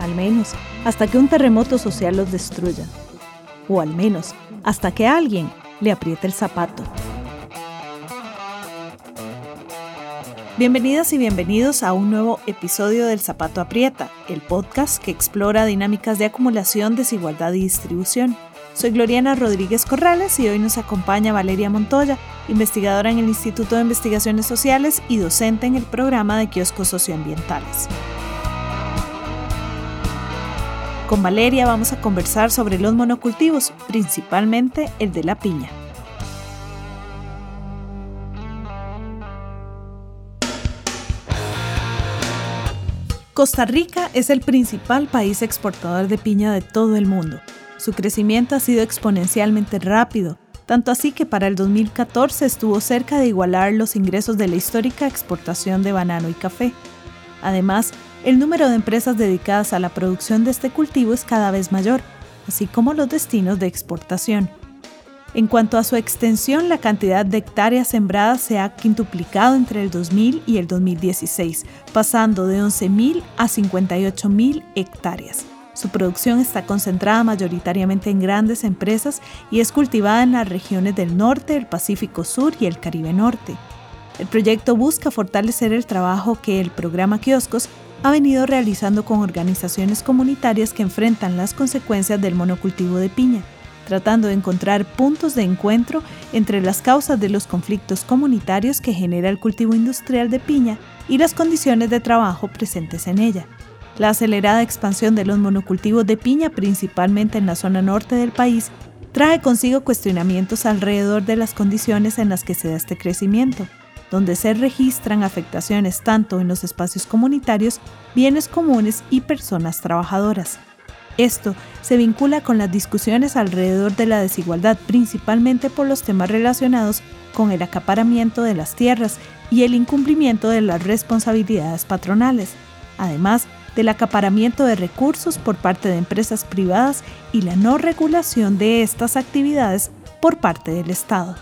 al menos hasta que un terremoto social los destruya, o al menos hasta que alguien le apriete el zapato. Bienvenidas y bienvenidos a un nuevo episodio del Zapato Aprieta, el podcast que explora dinámicas de acumulación, desigualdad y distribución. Soy Gloriana Rodríguez Corrales y hoy nos acompaña Valeria Montoya, investigadora en el Instituto de Investigaciones Sociales y docente en el programa de kioscos socioambientales. Con Valeria vamos a conversar sobre los monocultivos, principalmente el de la piña. Costa Rica es el principal país exportador de piña de todo el mundo. Su crecimiento ha sido exponencialmente rápido, tanto así que para el 2014 estuvo cerca de igualar los ingresos de la histórica exportación de banano y café. Además, el número de empresas dedicadas a la producción de este cultivo es cada vez mayor, así como los destinos de exportación. En cuanto a su extensión, la cantidad de hectáreas sembradas se ha quintuplicado entre el 2000 y el 2016, pasando de 11.000 a 58.000 hectáreas. Su producción está concentrada mayoritariamente en grandes empresas y es cultivada en las regiones del norte, el Pacífico Sur y el Caribe Norte. El proyecto busca fortalecer el trabajo que el programa Kioscos ha venido realizando con organizaciones comunitarias que enfrentan las consecuencias del monocultivo de piña, tratando de encontrar puntos de encuentro entre las causas de los conflictos comunitarios que genera el cultivo industrial de piña y las condiciones de trabajo presentes en ella. La acelerada expansión de los monocultivos de piña, principalmente en la zona norte del país, trae consigo cuestionamientos alrededor de las condiciones en las que se da este crecimiento donde se registran afectaciones tanto en los espacios comunitarios, bienes comunes y personas trabajadoras. Esto se vincula con las discusiones alrededor de la desigualdad, principalmente por los temas relacionados con el acaparamiento de las tierras y el incumplimiento de las responsabilidades patronales, además del acaparamiento de recursos por parte de empresas privadas y la no regulación de estas actividades por parte del Estado.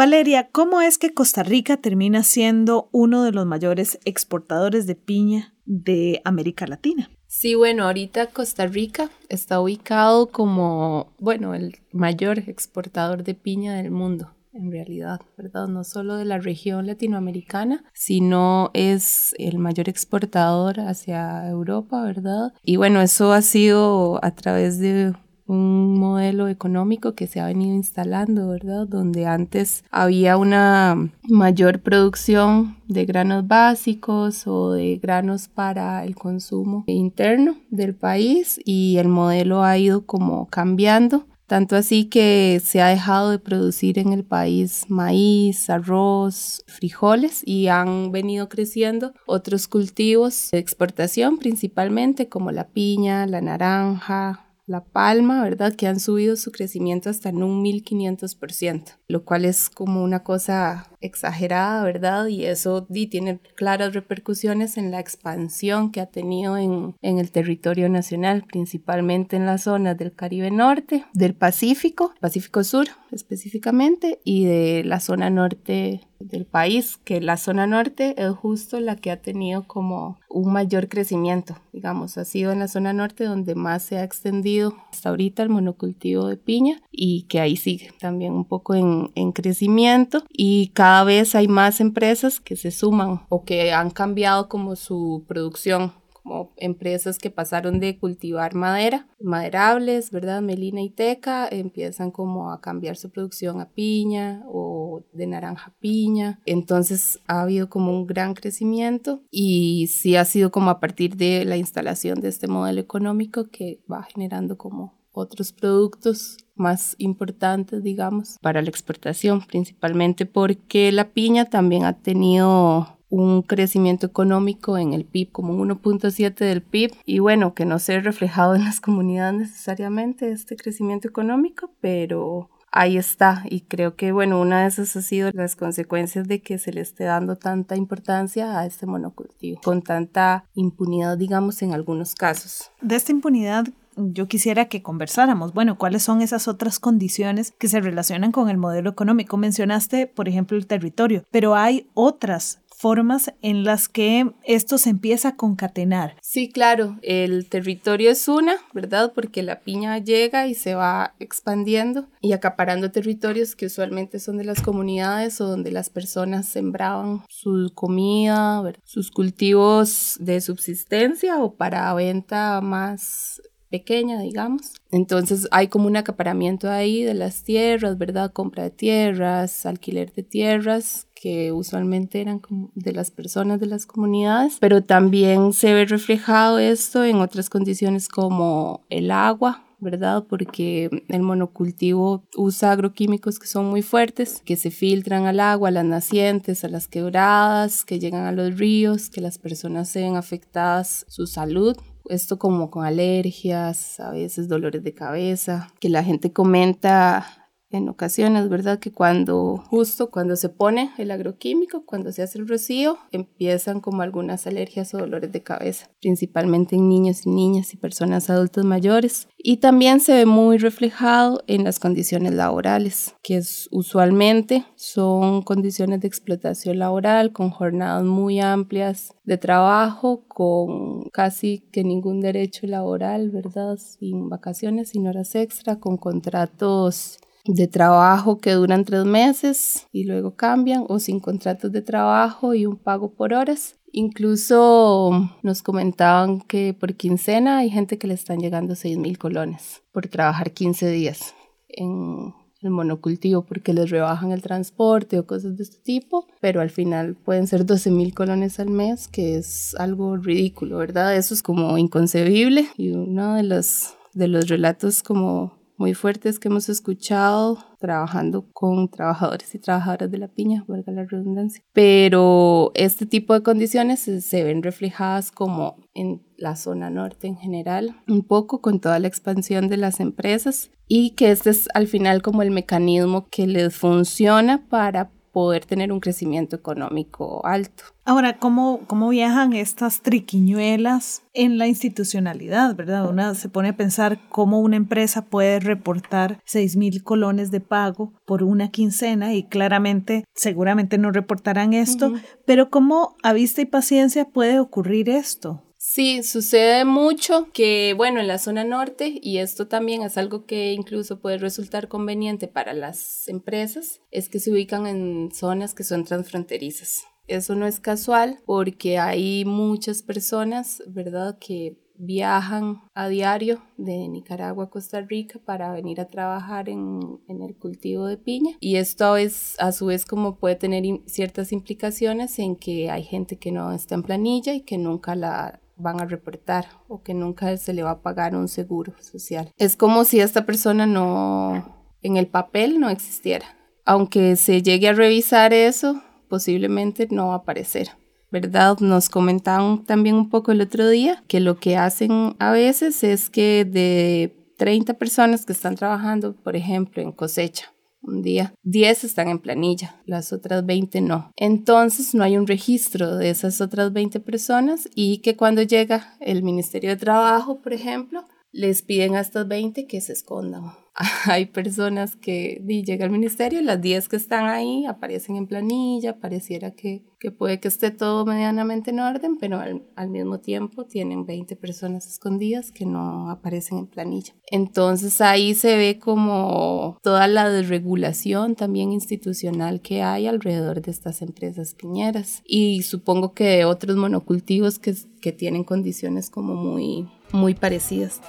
Valeria, ¿cómo es que Costa Rica termina siendo uno de los mayores exportadores de piña de América Latina? Sí, bueno, ahorita Costa Rica está ubicado como, bueno, el mayor exportador de piña del mundo en realidad, ¿verdad? No solo de la región latinoamericana, sino es el mayor exportador hacia Europa, ¿verdad? Y bueno, eso ha sido a través de un modelo económico que se ha venido instalando, ¿verdad? Donde antes había una mayor producción de granos básicos o de granos para el consumo interno del país y el modelo ha ido como cambiando. Tanto así que se ha dejado de producir en el país maíz, arroz, frijoles y han venido creciendo otros cultivos de exportación principalmente como la piña, la naranja, la Palma, ¿verdad? Que han subido su crecimiento hasta en un 1500%, lo cual es como una cosa exagerada, ¿verdad? Y eso tiene claras repercusiones en la expansión que ha tenido en, en el territorio nacional, principalmente en las zonas del Caribe Norte, del Pacífico, Pacífico Sur específicamente, y de la zona norte del país, que la zona norte es justo la que ha tenido como un mayor crecimiento, digamos, ha sido en la zona norte donde más se ha extendido hasta ahorita el monocultivo de piña y que ahí sigue también un poco en, en crecimiento y cada vez hay más empresas que se suman o que han cambiado como su producción como empresas que pasaron de cultivar madera, maderables, ¿verdad? Melina y teca, empiezan como a cambiar su producción a piña o de naranja piña. Entonces ha habido como un gran crecimiento y sí ha sido como a partir de la instalación de este modelo económico que va generando como otros productos más importantes, digamos, para la exportación, principalmente porque la piña también ha tenido un crecimiento económico en el PIB, como un 1.7 del PIB, y bueno, que no se ha reflejado en las comunidades necesariamente este crecimiento económico, pero ahí está. Y creo que, bueno, una de esas ha sido las consecuencias de que se le esté dando tanta importancia a este monocultivo, con tanta impunidad, digamos, en algunos casos. De esta impunidad, yo quisiera que conversáramos. Bueno, ¿cuáles son esas otras condiciones que se relacionan con el modelo económico? Mencionaste, por ejemplo, el territorio, pero hay otras formas en las que esto se empieza a concatenar. Sí, claro, el territorio es una, ¿verdad? Porque la piña llega y se va expandiendo y acaparando territorios que usualmente son de las comunidades o donde las personas sembraban su comida, sus cultivos de subsistencia o para venta más pequeña, digamos. Entonces hay como un acaparamiento ahí de las tierras, ¿verdad? Compra de tierras, alquiler de tierras, que usualmente eran de las personas de las comunidades, pero también se ve reflejado esto en otras condiciones como el agua, ¿verdad? Porque el monocultivo usa agroquímicos que son muy fuertes, que se filtran al agua, a las nacientes, a las quebradas, que llegan a los ríos, que las personas se ven afectadas su salud esto como con alergias, a veces dolores de cabeza, que la gente comenta en ocasiones, ¿verdad? Que cuando, justo cuando se pone el agroquímico, cuando se hace el rocío, empiezan como algunas alergias o dolores de cabeza, principalmente en niños y niñas y personas adultas mayores. Y también se ve muy reflejado en las condiciones laborales, que es, usualmente son condiciones de explotación laboral con jornadas muy amplias de trabajo, con casi que ningún derecho laboral, ¿verdad? Sin vacaciones, sin horas extra, con contratos de trabajo que duran tres meses y luego cambian o sin contratos de trabajo y un pago por horas. Incluso nos comentaban que por quincena hay gente que le están llegando 6 mil colones por trabajar 15 días en el monocultivo porque les rebajan el transporte o cosas de este tipo, pero al final pueden ser 12 mil colones al mes, que es algo ridículo, ¿verdad? Eso es como inconcebible y uno de los, de los relatos como muy fuertes que hemos escuchado trabajando con trabajadores y trabajadoras de la piña, valga la redundancia. Pero este tipo de condiciones se, ven reflejadas como en la zona norte en general, un poco con toda la expansión de las empresas y que este es al final como el mecanismo que les funciona para poder tener un crecimiento económico alto. Ahora, ¿cómo, ¿cómo viajan estas triquiñuelas en la institucionalidad, verdad? Una se pone a pensar cómo una empresa puede reportar 6 mil colones de pago por una quincena y claramente, seguramente no reportarán esto, pero ¿cómo a vista y paciencia puede ocurrir esto? Sí, sucede mucho que, bueno, en la zona norte, y esto también es algo que incluso puede resultar conveniente para las empresas, es que se ubican en zonas que son transfronterizas. Eso no es casual porque hay muchas personas, ¿verdad?, que viajan a diario de Nicaragua a Costa Rica para venir a trabajar en, en, el cultivo de piña. Y esto es a su vez como puede tener ciertas implicaciones en que hay gente que no está en planilla y que nunca la van a reportar o que nunca se le va a pagar un seguro social. Es como si esta persona no, en el papel no existiera. Aunque se llegue a revisar eso, posiblemente no va aparecer. ¿Verdad? Nos comentaban también un poco el otro día que lo que hacen a veces es que de 30 personas que están trabajando, por ejemplo, en cosecha, un día. 10 están en planilla, las otras 20 no. Entonces no hay un registro de esas otras 20 personas y que cuando llega el Ministerio de Trabajo, por ejemplo, les piden a estas 20 que se escondan hay personas que llega al ministerio, las 10 que están ahí aparecen en planilla, pareciera que, que puede que esté todo medianamente en orden, pero al, al, mismo tiempo tienen 20 personas escondidas que no aparecen en planilla. Entonces ahí se ve como toda la desregulación también institucional que hay alrededor de estas empresas piñeras y supongo que otros monocultivos que, que tienen condiciones como muy, muy parecidas.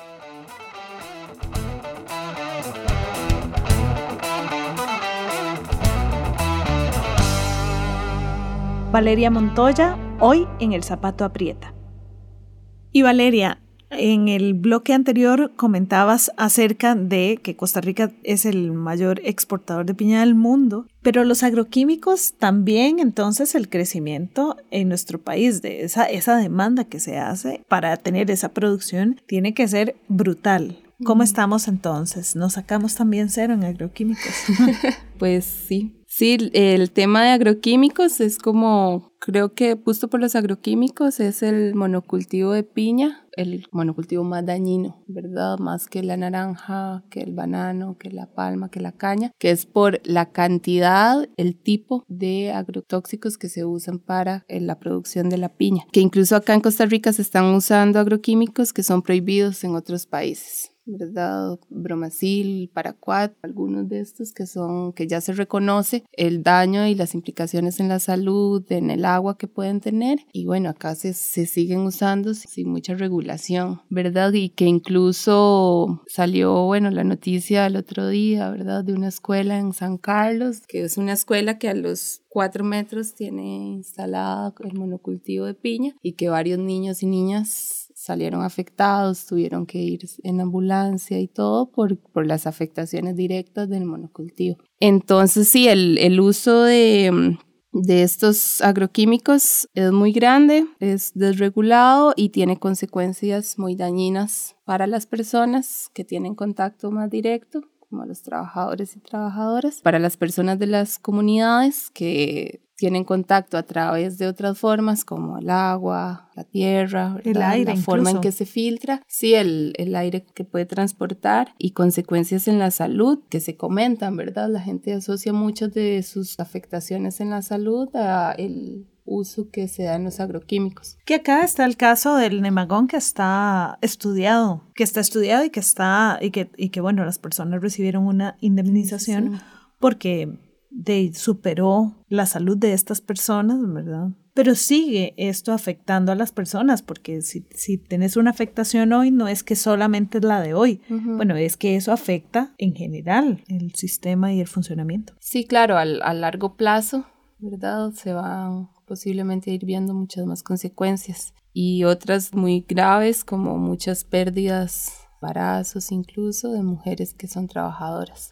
Valeria Montoya, hoy en El Zapato Aprieta. Y Valeria, En el bloque anterior comentabas acerca de que Costa Rica es el mayor exportador de piña del mundo, pero los agroquímicos también, entonces el crecimiento en nuestro país de esa, esa demanda que se hace para tener esa producción tiene que ser brutal. ¿Cómo estamos entonces? ¿Nos sacamos también cero en agroquímicos? pues sí, Sí, el tema de agroquímicos es como, creo que justo por los agroquímicos es el monocultivo de piña, el monocultivo más dañino, ¿verdad? Más que la naranja, que el banano, que la palma, que la caña, que es por la cantidad, el tipo de agrotóxicos que se usan para eh, la producción de la piña. Que incluso acá en Costa Rica se están usando agroquímicos que son prohibidos en otros países. ¿Verdad? Bromacil, Paraquat, algunos de estos que son, que ya se reconoce el daño y las implicaciones en la salud, en el agua que pueden tener. Y bueno, acá se, siguen usando sin mucha regulación, ¿verdad? Y que incluso salió, bueno, la noticia el otro día, ¿verdad? De una escuela en San Carlos, que es una escuela que a los cuatro metros tiene instalada el monocultivo de piña y que varios niños y niñas salieron afectados, tuvieron que ir en ambulancia y todo por, por las afectaciones directas del monocultivo. Entonces, sí, el, el uso de, de estos agroquímicos es muy grande, es desregulado y tiene consecuencias muy dañinas para las personas que tienen contacto más directo como los trabajadores y trabajadoras, para las personas de las comunidades que tienen contacto a través de otras formas como el agua, la tierra, el aire, la forma en que se filtra, sí, el, el, aire que puede transportar y consecuencias en la salud que se comentan, ¿verdad? La gente asocia muchas de sus afectaciones en la salud a el uso que se da en los agroquímicos. Que acá está el caso del nemagón que está estudiado, que está estudiado y que está y que y que bueno, las personas recibieron una indemnización porque de, superó la salud de estas personas, ¿verdad? Pero sigue esto afectando a las personas, porque si, si tenés una afectación hoy, no es que solamente es la de hoy, bueno, es que eso afecta en general el sistema y el funcionamiento. Sí, claro, al, a largo plazo, ¿verdad? Se van posiblemente ir viendo muchas más consecuencias y otras muy graves como muchas pérdidas, embarazos incluso de mujeres que son trabajadoras.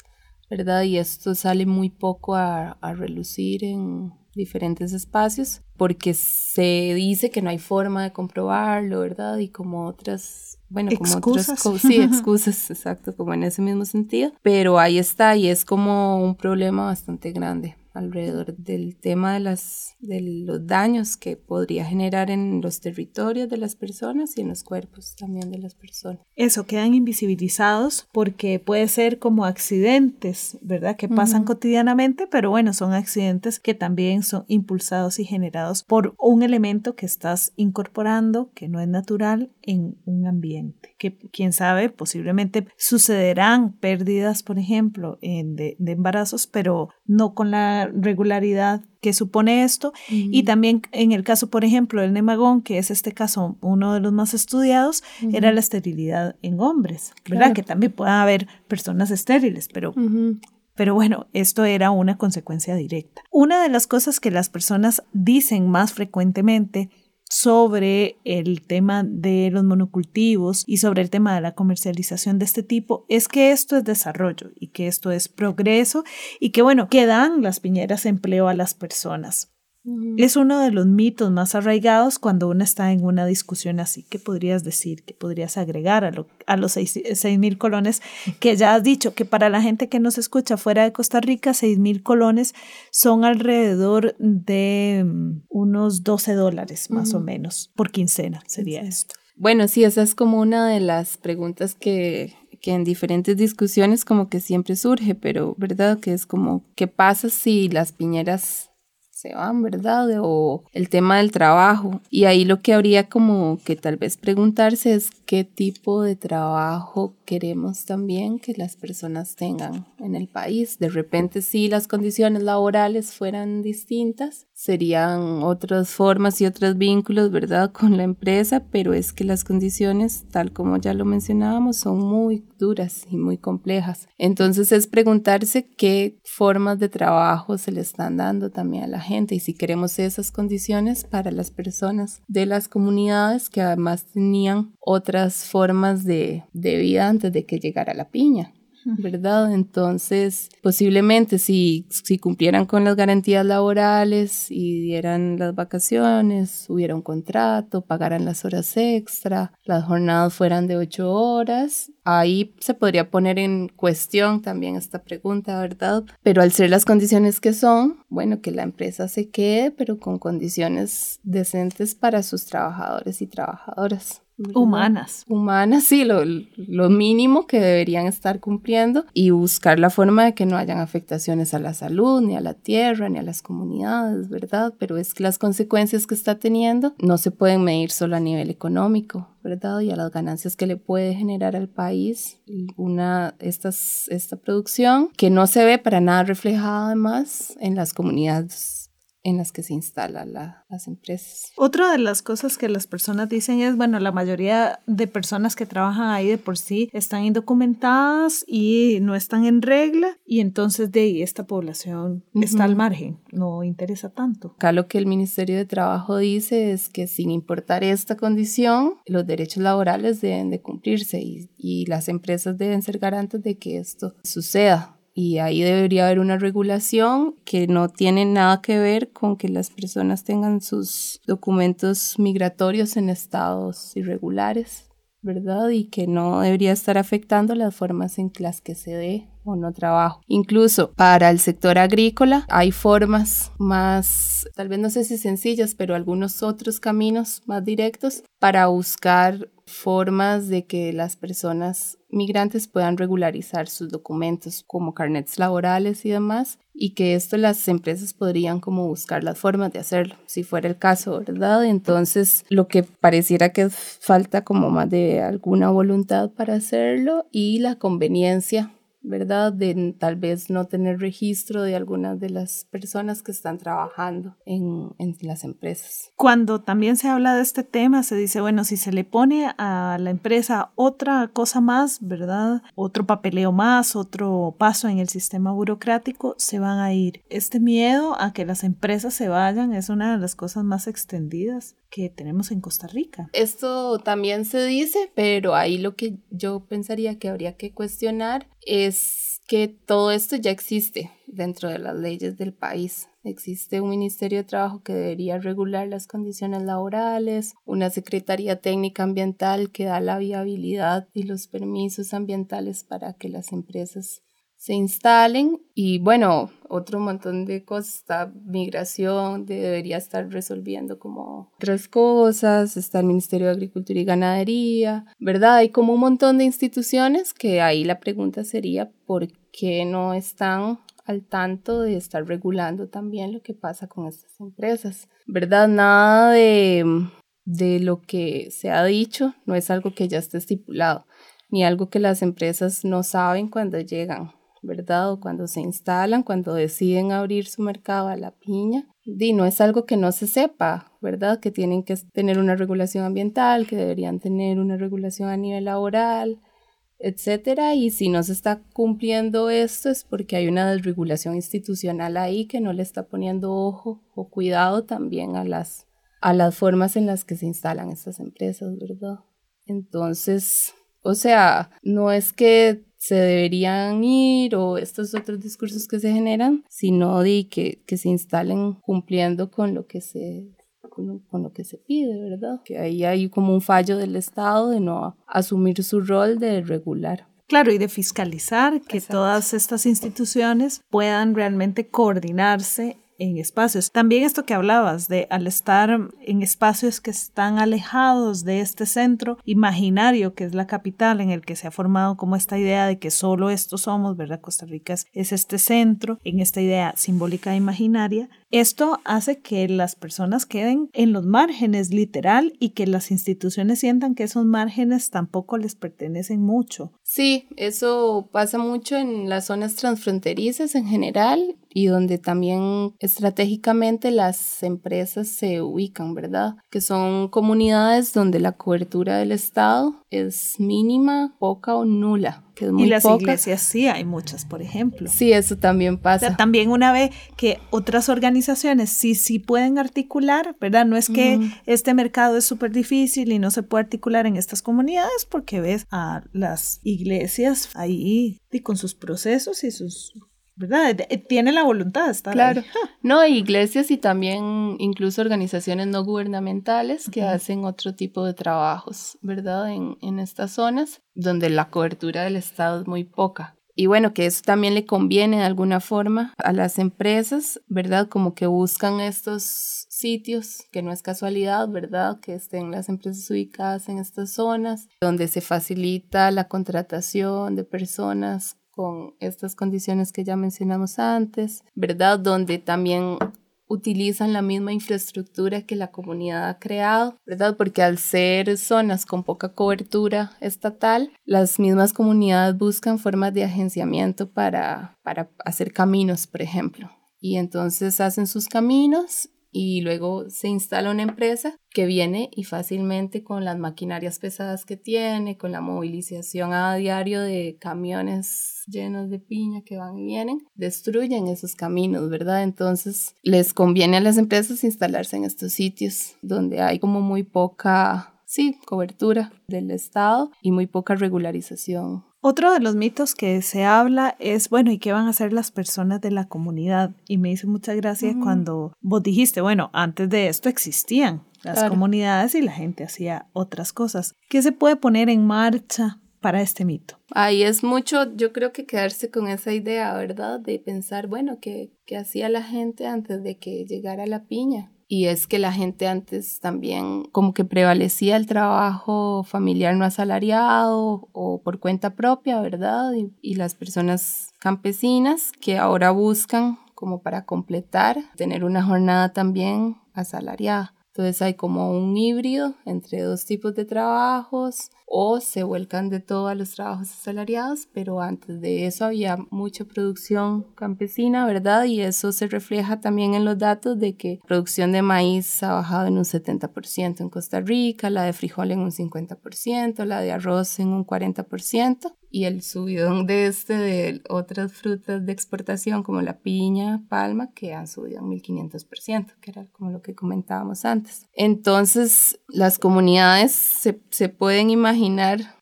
¿Verdad? Y esto sale muy poco a, relucir en diferentes espacios porque se dice que no hay forma de comprobarlo, ¿verdad? Y como otras, bueno, como excusas. otras sí, excusas, exacto, como en ese mismo sentido, pero ahí está y es como un problema bastante grande alrededor del tema de, las, de los daños que podría generar en los territorios de las personas y en los cuerpos también de las personas. Eso, quedan invisibilizados porque puede ser como accidentes, ¿verdad? Que pasan cotidianamente, pero bueno, son accidentes que también son impulsados y generados por un elemento que estás incorporando que no es natural en un ambiente. Que quién sabe, posiblemente sucederán pérdidas, por ejemplo, en de, de embarazos, pero no con la regularidad que supone esto. Y también en el caso, por ejemplo, del nemagón, que es este caso uno de los más estudiados, era la esterilidad en hombres, ¿verdad? Que también pueden haber personas estériles, pero... Pero bueno, esto era una consecuencia directa. Una de las cosas que las personas dicen más frecuentemente sobre el tema de los monocultivos y sobre el tema de la comercialización de este tipo es que esto es desarrollo y que esto es progreso y que bueno, que dan las piñeras empleo a las personas. Es uno de los mitos más arraigados cuando uno está en una discusión así. ¿Qué podrías decir? ¿Qué podrías agregar a, a los seis mil colones que ya has dicho que para la gente que nos escucha fuera de Costa Rica, seis mil colones son alrededor de mm, unos 12 dólares más o menos por quincena sería esto. Bueno, sí, esa es como una de las preguntas que, que en diferentes discusiones como que siempre surge, pero verdad que es como, ¿qué pasa si las piñeras se van, ¿verdad? O el tema del trabajo. Y ahí lo que habría como que tal vez preguntarse es qué tipo de trabajo queremos también que las personas tengan en el país. De repente, si las condiciones laborales fueran distintas, serían otras formas y otros vínculos, ¿verdad?, con la empresa, pero es que las condiciones, tal como ya lo mencionábamos, son muy duras y muy complejas. Entonces es preguntarse qué formas de trabajo se le están dando también a la gente gente y si queremos esas condiciones para las personas de las comunidades que además tenían otras formas de, de vida antes de que llegara la piña. ¿Verdad? Entonces, posiblemente si, si cumplieran con las garantías laborales y dieran las vacaciones, hubiera un contrato, pagaran las horas extra, las jornadas fueran de ocho horas, ahí se podría poner en cuestión también esta pregunta, ¿verdad? Pero al ser las condiciones que son, bueno, que la empresa se quede, pero con condiciones decentes para sus trabajadores y trabajadoras. Humanas. Humanas, sí, lo, lo, mínimo que deberían estar cumpliendo y buscar la forma de que no hayan afectaciones a la salud, ni a la tierra, ni a las comunidades, ¿verdad? Pero es que las consecuencias que está teniendo no se pueden medir solo a nivel económico, ¿verdad? Y a las ganancias que le puede generar al país una, estas, esta producción que no se ve para nada reflejada además en las comunidades en las que se instalan las empresas. Otra de las cosas que las personas dicen es, bueno, la mayoría de personas que trabajan ahí de por sí están indocumentadas y no están en regla y entonces de ahí esta población está al margen, no interesa tanto. Acá lo que el Ministerio de Trabajo dice es que sin importar esta condición, los derechos laborales deben de cumplirse y, y las empresas deben ser garantes de que esto suceda y ahí debería haber una regulación que no tiene nada que ver con que las personas tengan sus documentos migratorios en estados irregulares, ¿verdad? Y que no debería estar afectando las formas en las que se dé o no trabajo. Incluso para el sector agrícola hay formas más, tal vez no sé si sencillas, pero algunos otros caminos más directos para buscar formas de que las personas migrantes puedan regularizar sus documentos como carnets laborales y demás y que esto las empresas podrían como buscar las formas de hacerlo si fuera el caso, ¿verdad? Entonces lo que pareciera que falta como más de alguna voluntad para hacerlo y la conveniencia ¿verdad? De tal vez no tener registro de algunas de las personas que están trabajando en, en, las empresas. Cuando también se habla de este tema, se dice, bueno, si se le pone a la empresa otra cosa más, ¿verdad? Otro papeleo más, otro paso en el sistema burocrático, se van a ir. Este miedo a que las empresas se vayan es una de las cosas más extendidas que tenemos en Costa Rica. Esto también se dice, pero ahí lo que yo pensaría que habría que cuestionar es que todo esto ya existe dentro de las leyes del país. Existe un Ministerio de Trabajo que debería regular las condiciones laborales, una Secretaría Técnica Ambiental que da la viabilidad y los permisos ambientales para que las empresas se instalen y bueno, otro montón de cosas, está migración, debería estar resolviendo como otras cosas, está el Ministerio de Agricultura y Ganadería, ¿verdad? Hay como un montón de instituciones que ahí la pregunta sería por qué no están al tanto de estar regulando también lo que pasa con estas empresas, ¿verdad? Nada de, de lo que se ha dicho no es algo que ya esté estipulado, ni algo que las empresas no saben cuando llegan ¿verdad? O cuando se instalan, cuando deciden abrir su mercado a la piña. Y no es algo que no se sepa, ¿verdad? Que tienen que tener una regulación ambiental, que deberían tener una regulación a nivel laboral, etcétera. Y si no se está cumpliendo esto es porque hay una desregulación institucional ahí que no le está poniendo ojo o cuidado también a las, a las formas en las que se instalan estas empresas, ¿verdad? Entonces, o sea, no es que se deberían ir o estos otros discursos que se generan, sino de que, que se instalen cumpliendo con lo que se con, lo que se pide, ¿verdad? Que ahí hay como un fallo del Estado de no asumir su rol de regular. Claro, y de fiscalizar que todas estas instituciones puedan realmente coordinarse en espacios. También esto que hablabas de al estar en espacios que están alejados de este centro imaginario que es la capital en el que se ha formado como esta idea de que solo estos somos, ¿verdad? Costa Rica es, es este centro, en esta idea simbólica e imaginaria, esto hace que las personas queden en los márgenes literal y que las instituciones sientan que esos márgenes tampoco les pertenecen mucho. Sí, eso pasa mucho en las zonas transfronterizas en general y donde también estratégicamente las empresas se ubican, ¿verdad? Que son comunidades donde la cobertura del Estado es mínima, poca o nula. Que es muy y las poca. iglesias sí, hay muchas, por ejemplo. Sí, eso también O pasa. sea, también una vez que otras organizaciones sí, sí pueden articular, ¿verdad? No es que este mercado es súper difícil y no se puede articular en estas comunidades porque ves a las iglesias ahí y con sus procesos y sus, ¿verdad? Eh, Tiene la voluntad de estar Claro. ahí. No, iglesias y también incluso organizaciones no gubernamentales que hacen otro tipo de trabajos, ¿verdad? En, en estas zonas donde la cobertura del Estado es muy poca. Y bueno, que eso también le conviene de alguna forma a las empresas, ¿verdad? Como que buscan estos sitios, que no es casualidad, ¿verdad? Que estén las empresas ubicadas en estas zonas, donde se facilita la contratación de personas con estas condiciones que ya mencionamos antes, ¿verdad? Donde también utilizan la misma infraestructura que la comunidad ha creado, ¿verdad? Porque al ser zonas con poca cobertura estatal, las mismas comunidades buscan formas de agenciamiento para, para hacer caminos, por ejemplo. Y entonces hacen sus caminos y luego se instala una empresa que viene y fácilmente con las maquinarias pesadas que tiene, con la movilización a diario de camiones llenos de piña que van y vienen, destruyen esos caminos, ¿verdad? Entonces les conviene a las empresas instalarse en estos sitios donde hay como muy poca, sí, cobertura del Estado y muy poca regularización Otro de los mitos que se habla es, bueno, ¿y qué van a hacer las personas de la comunidad? Y me hizo mucha gracia cuando vos dijiste, bueno, antes de esto existían las Claro. comunidades y la gente hacía otras cosas. ¿Qué se puede poner en marcha para este mito? Ahí es mucho, yo creo que quedarse con esa idea, ¿verdad? De pensar, bueno, ¿qué, qué hacía la gente antes de que llegara la piña? Y es que la gente antes también como que prevalecía el trabajo familiar no asalariado o por cuenta propia, ¿verdad? Y, las personas campesinas que ahora buscan como para completar, tener una jornada también asalariada. Entonces hay como un híbrido entre dos tipos de trabajos o se vuelcan de todo a los trabajos asalariados, pero antes de eso había mucha producción campesina, ¿verdad? Y eso se refleja también en los datos de que producción de maíz ha bajado en un 70% en Costa Rica, la de frijol en un 50%, la de arroz en un 40% y el subidón de este de otras frutas de exportación como la piña, palma, que han subido un 1500%, que era como lo que comentábamos antes. Entonces, las comunidades se, se pueden imaginar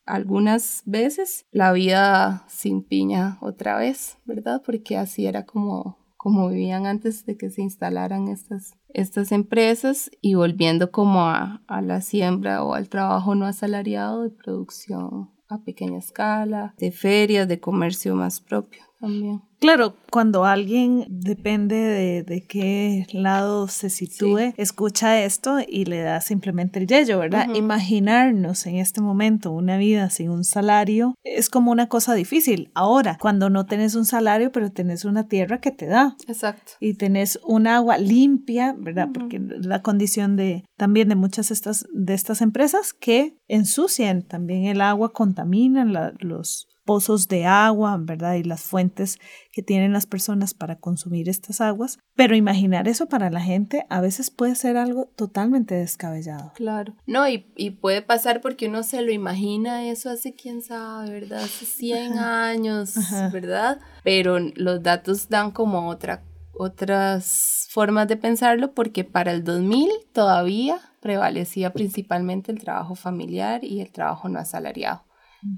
algunas veces la vida sin piña otra vez, ¿verdad? Porque así era como como vivían antes de que se instalaran estas, estas empresas y volviendo como a, a la siembra o al trabajo no asalariado de producción a pequeña escala, de ferias, de comercio más propio también. Claro, cuando alguien, depende de, de qué lado se sitúe, Sí. escucha esto y le da simplemente el yello, ¿verdad? Imaginarnos en este momento una vida sin un salario es como una cosa difícil. Ahora, cuando no tenés un salario, pero tenés una tierra que te da Exacto. y tenés un agua limpia, ¿verdad? Porque la condición de también de muchas estas, de estas empresas que ensucian también el agua, contaminan la- los pozos de agua, ¿verdad? Y las fuentes que tienen las personas para consumir estas aguas. Pero imaginar eso para la gente a veces puede ser algo totalmente descabellado. Claro. No, y, y puede pasar porque uno se lo imagina eso hace, quién sabe, ¿verdad? Hace 100 años, Ajá. ¿verdad? Pero los datos dan como otra, otras formas de pensarlo porque para el 2000 todavía prevalecía principalmente el trabajo familiar y el trabajo no asalariado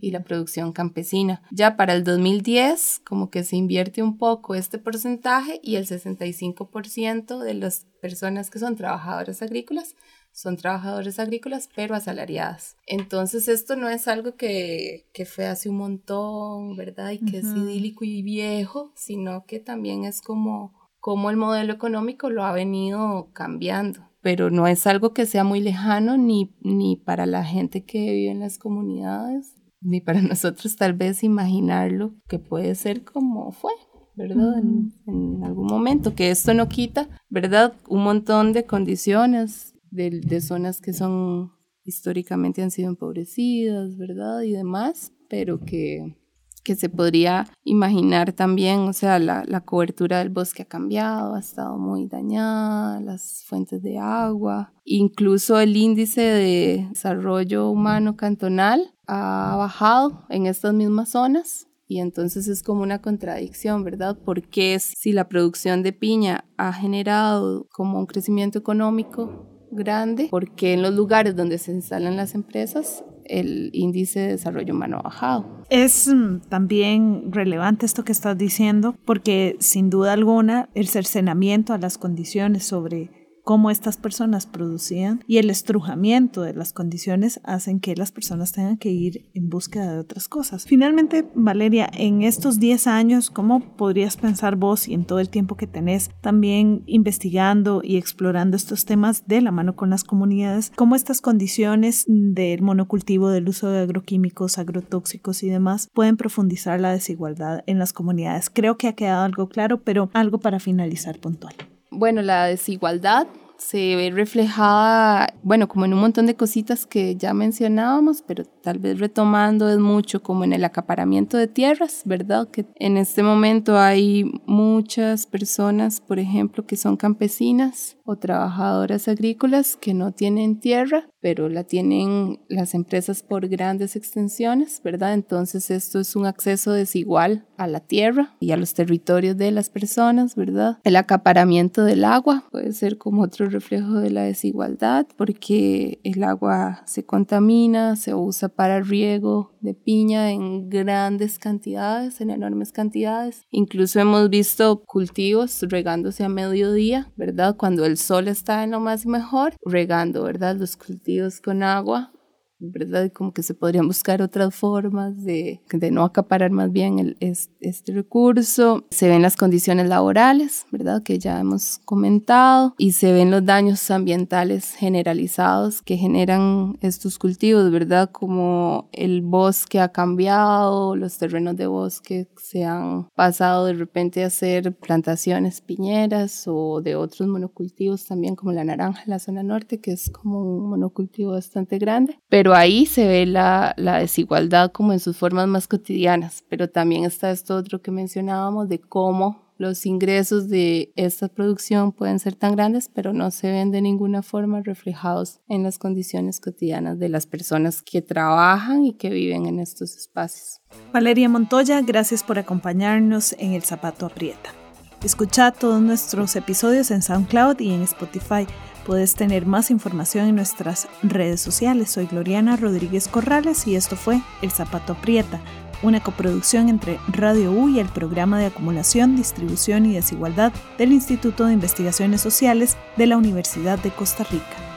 y la producción campesina. Ya para el 2010 como que se invierte un poco este porcentaje y el 65% de las personas que son trabajadoras agrícolas son trabajadoras agrícolas pero asalariadas. Entonces esto no es algo que, que fue hace un montón, ¿verdad? Y que es Ujú. idílico y viejo, sino que también es como, como el modelo económico lo ha venido cambiando. Pero no es algo que sea muy lejano ni, ni para la gente que vive en las comunidades, ni para nosotros tal vez imaginarlo que puede ser como fue. ¿verdad? En, en algún momento, que esto no quita, ¿verdad? Un montón de condiciones de, de zonas que son históricamente han sido empobrecidas, ¿verdad? Y demás, pero que, que se podría imaginar también, o sea, la, la, cobertura del bosque ha cambiado, ha estado muy dañada, las fuentes de agua, incluso el índice de desarrollo humano cantonal ha bajado en estas mismas zonas. Y entonces es como una contradicción, ¿verdad? Porque si la producción de piña ha generado como un crecimiento económico grande, porque en los lugares donde se instalan las empresas el índice de desarrollo humano bajado. Es mm, también relevante esto que estás diciendo, porque sin duda alguna el cercenamiento a las condiciones sobre cómo estas personas producían y el estrujamiento de las condiciones hacen que las personas tengan que ir en búsqueda de otras cosas. Finalmente, Valeria, en estos 10 años, ¿cómo podrías pensar vos y en todo el tiempo que tenés también investigando y explorando estos temas de la mano con las comunidades, cómo estas condiciones del monocultivo, del uso de agroquímicos, agrotóxicos y demás pueden profundizar la desigualdad en las comunidades? Creo que ha quedado algo claro, pero algo para finalizar puntual. Bueno, la desigualdad se ve reflejada, bueno, como en un montón de cositas que ya mencionábamos, pero tal vez retomando es mucho como en el acaparamiento de tierras, ¿verdad? Que en este momento hay muchas personas, por ejemplo, que son campesinas o trabajadoras agrícolas que no tienen tierra, pero la tienen las empresas por grandes extensiones, ¿verdad? Entonces esto es un acceso desigual a la tierra y a los territorios de las personas, ¿verdad? El acaparamiento del agua puede ser como otro reflejo de la desigualdad porque el agua se contamina, se usa para riego de piña en grandes cantidades, en enormes cantidades. Incluso hemos visto cultivos regándose a mediodía, ¿verdad? Cuando el sol está en lo más mejor, regando, ¿verdad? Los cultivos con agua ¿verdad? Como que se podrían buscar otras formas de, de no acaparar más bien el, este, recurso. Se ven las condiciones laborales, ¿verdad? Que ya hemos comentado. Y se ven los daños ambientales generalizados que generan estos cultivos, ¿verdad? Como el bosque ha cambiado, los terrenos de bosque se han pasado de repente a ser plantaciones piñeras o de otros monocultivos también como la naranja en la zona norte, que es como un monocultivo bastante grande. Pero ahí se ve la, la, desigualdad como en sus formas más cotidianas, pero también está esto otro que mencionábamos de cómo los ingresos de esta producción pueden ser tan grandes, pero no se ven de ninguna forma reflejados en las condiciones cotidianas de las personas que trabajan y que viven en estos espacios. Valeria Montoya, gracias por acompañarnos en El Zapato Aprieta. Escucha todos nuestros episodios en SoundCloud y en Spotify. Puedes tener más información en nuestras redes sociales. Soy Gloriana Rodríguez Corrales y esto fue El Zapato Aprieta, una coproducción entre Radio U y el Programa de Acumulación, Distribución y Desigualdad del Instituto de Investigaciones Sociales de la Universidad de Costa Rica.